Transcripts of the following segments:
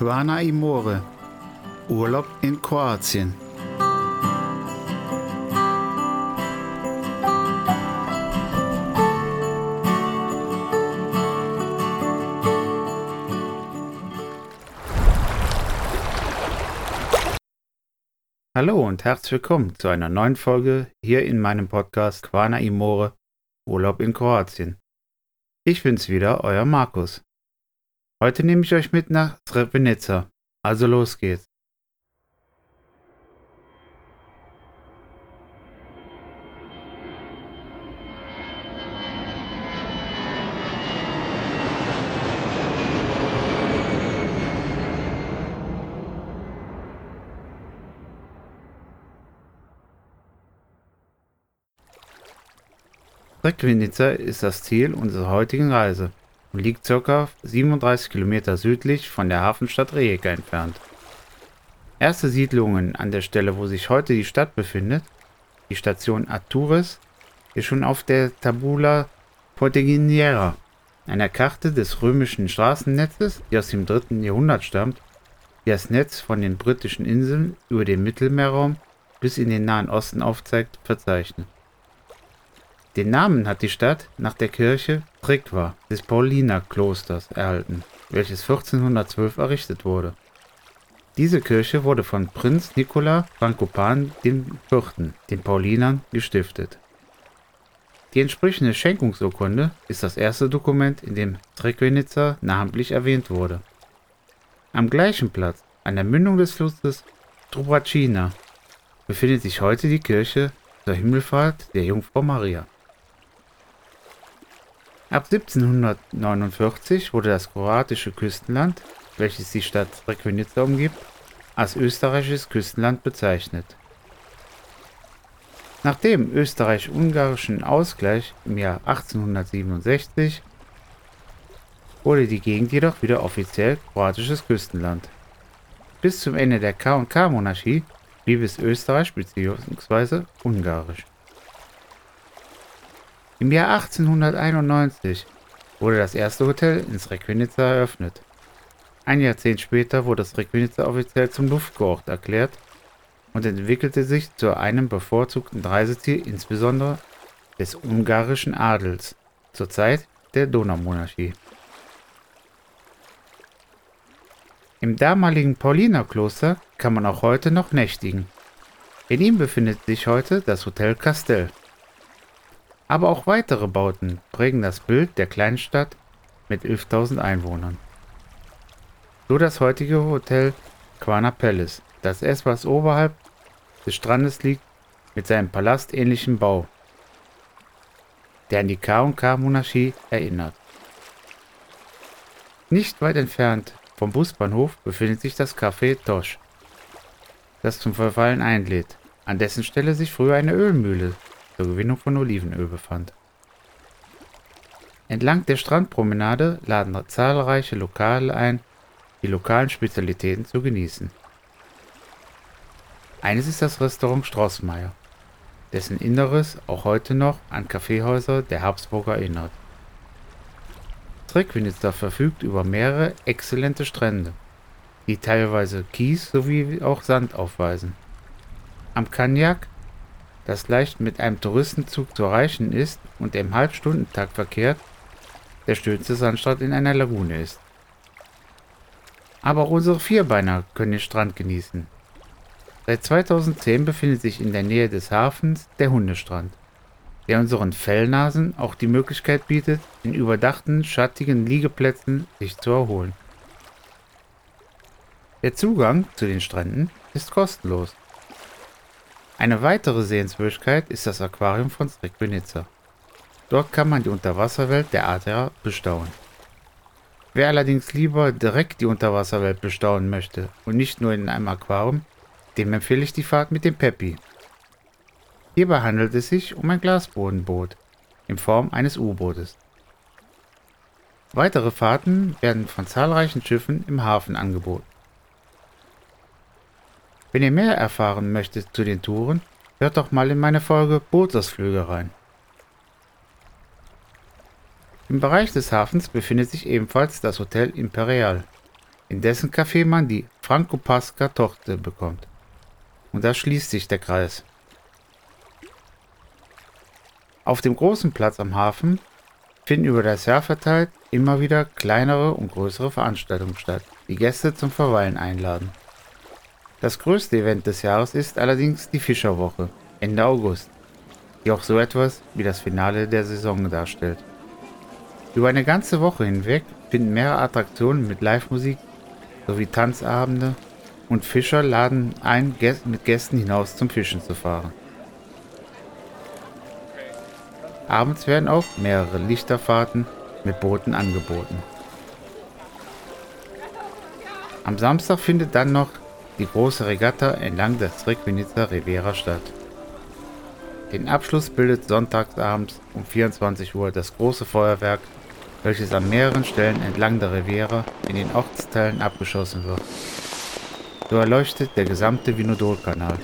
Quana Imore. Urlaub in Kroatien. Hallo und herzlich willkommen zu einer neuen Folge hier in meinem Podcast Quana Imore Urlaub in Kroatien. Ich bin's wieder, euer Markus. Heute nehme ich euch mit nach Srebrenica. Also los geht's. Srebrenica ist das Ziel unserer heutigen Reise und liegt ca. 37 Kilometer südlich von der Hafenstadt Rijeka entfernt. Erste Siedlungen an der Stelle, wo sich heute die Stadt befindet, die Station Atures, ist schon auf der Tabula Porteginiera, einer Karte des römischen Straßennetzes, die aus dem 3. Jahrhundert stammt, die das Netz von den britischen Inseln über den Mittelmeerraum bis in den Nahen Osten aufzeigt, verzeichnet. Den Namen hat die Stadt nach der Kirche Trikwa des Paulinerklosters erhalten, welches 1412 errichtet wurde. Diese Kirche wurde von Prinz Nicola Frankopan IV., den Paulinern, gestiftet. Die entsprechende Schenkungsurkunde ist das erste Dokument, in dem Srebrenica namentlich erwähnt wurde. Am gleichen Platz, an der Mündung des Flusses Trubracina, befindet sich heute die Kirche zur Himmelfahrt der Jungfrau Maria. Ab 1749 wurde das kroatische Küstenland, welches die Stadt Srebrenica umgibt, als österreichisches Küstenland bezeichnet. Nach dem österreich-ungarischen Ausgleich im Jahr 1867 wurde die Gegend jedoch wieder offiziell kroatisches Küstenland. Bis zum Ende der K&K-Monarchie blieb es Österreich bzw. Ungarisch. Im Jahr 1891 wurde das erste Hotel in Srebrenica eröffnet. Ein Jahrzehnt später wurde Srebrenica offiziell zum Luftkurort erklärt und entwickelte sich zu einem bevorzugten Reiseziel insbesondere des ungarischen Adels zur Zeit der Donaumonarchie. Im damaligen Paulinerkloster kann man auch heute noch nächtigen. In ihm befindet sich heute das Hotel Castell. Aber auch weitere Bauten prägen das Bild der Kleinstadt mit 11.000 Einwohnern. So das heutige Hotel Quana Palace, das etwas oberhalb des Strandes liegt, mit seinem palastähnlichen Bau, der an die K&K-Monarchie erinnert. Nicht weit entfernt vom Busbahnhof befindet sich das Café Tosch, das zum Verfallen einlädt, an dessen Stelle sich früher eine Ölmühle zur Gewinnung von Olivenöl befand. Entlang der Strandpromenade laden zahlreiche Lokale ein, die lokalen Spezialitäten zu genießen. Eines ist das Restaurant Straußmeier, dessen Inneres auch heute noch an Kaffeehäuser der Habsburger erinnert. Treckwinitzer verfügt über mehrere exzellente Strände, die teilweise Kies sowie auch Sand aufweisen. Am Cognac das leicht mit einem Touristenzug zu erreichen ist und im Halbstundentakt verkehrt, der schönste Sandstrand in einer Lagune ist. Aber auch unsere Vierbeiner können den Strand genießen. Seit 2010 befindet sich in der Nähe des Hafens der Hundestrand, der unseren Fellnasen auch die Möglichkeit bietet, in überdachten, schattigen Liegeplätzen sich zu erholen. Der Zugang zu den Stränden ist kostenlos. Eine weitere Sehenswürdigkeit ist das Aquarium von Srebrenica. Dort kann man die Unterwasserwelt der Adria bestaunen. Wer allerdings lieber direkt die Unterwasserwelt bestaunen möchte und nicht nur in einem Aquarium, dem empfehle ich die Fahrt mit dem Peppi. Hierbei handelt es sich um ein Glasbodenboot in Form eines U-Bootes. Weitere Fahrten werden von zahlreichen Schiffen im Hafen angeboten. Wenn ihr mehr erfahren möchtet zu den Touren, hört doch mal in meine Folge Bootsausflüge rein. Im Bereich des Hafens befindet sich ebenfalls das Hotel Imperial, in dessen Café man die Franco Pasca Torte bekommt. Und da schließt sich der Kreis. Auf dem großen Platz am Hafen finden über das Jahr verteilt immer wieder kleinere und größere Veranstaltungen statt, die Gäste zum Verweilen einladen. Das größte Event des Jahres ist allerdings die Fischerwoche Ende August, die auch so etwas wie das Finale der Saison darstellt. Über eine ganze Woche hinweg finden mehrere Attraktionen mit Live-Musik sowie Tanzabende und Fischer laden ein, mit Gästen hinaus zum Fischen zu fahren. Abends werden auch mehrere Lichterfahrten mit Booten angeboten. Am Samstag findet dann noch die große Regatta entlang der Streckenitzer Rivera statt. Den Abschluss bildet sonntagsabends um 24 Uhr das große Feuerwerk, welches an mehreren Stellen entlang der Riviera in den Ortsteilen abgeschossen wird. So erleuchtet der gesamte Vinodol-Kanal.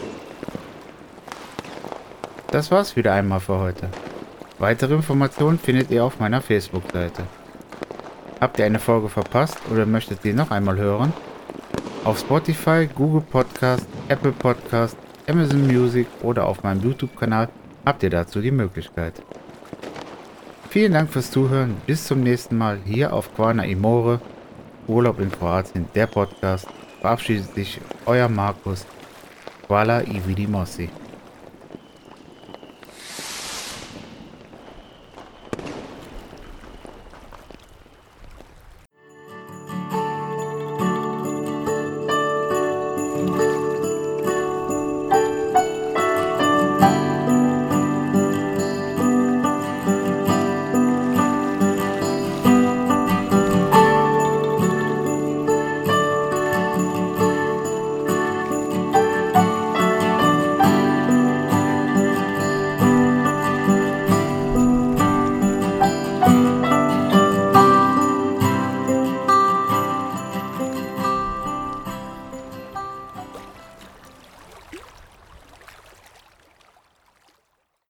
Das war's wieder einmal für heute. Weitere Informationen findet ihr auf meiner Facebook-Seite. Habt ihr eine Folge verpasst oder möchtet sie noch einmal hören? Auf Spotify, Google Podcast, Apple Podcast, Amazon Music oder auf meinem YouTube-Kanal habt ihr dazu die Möglichkeit. Vielen Dank fürs Zuhören. Bis zum nächsten Mal hier auf Quana Imore. Urlaub in Kroatien, der Podcast. Verabschiedet sich euer Markus. Kuala Ividi Mossi.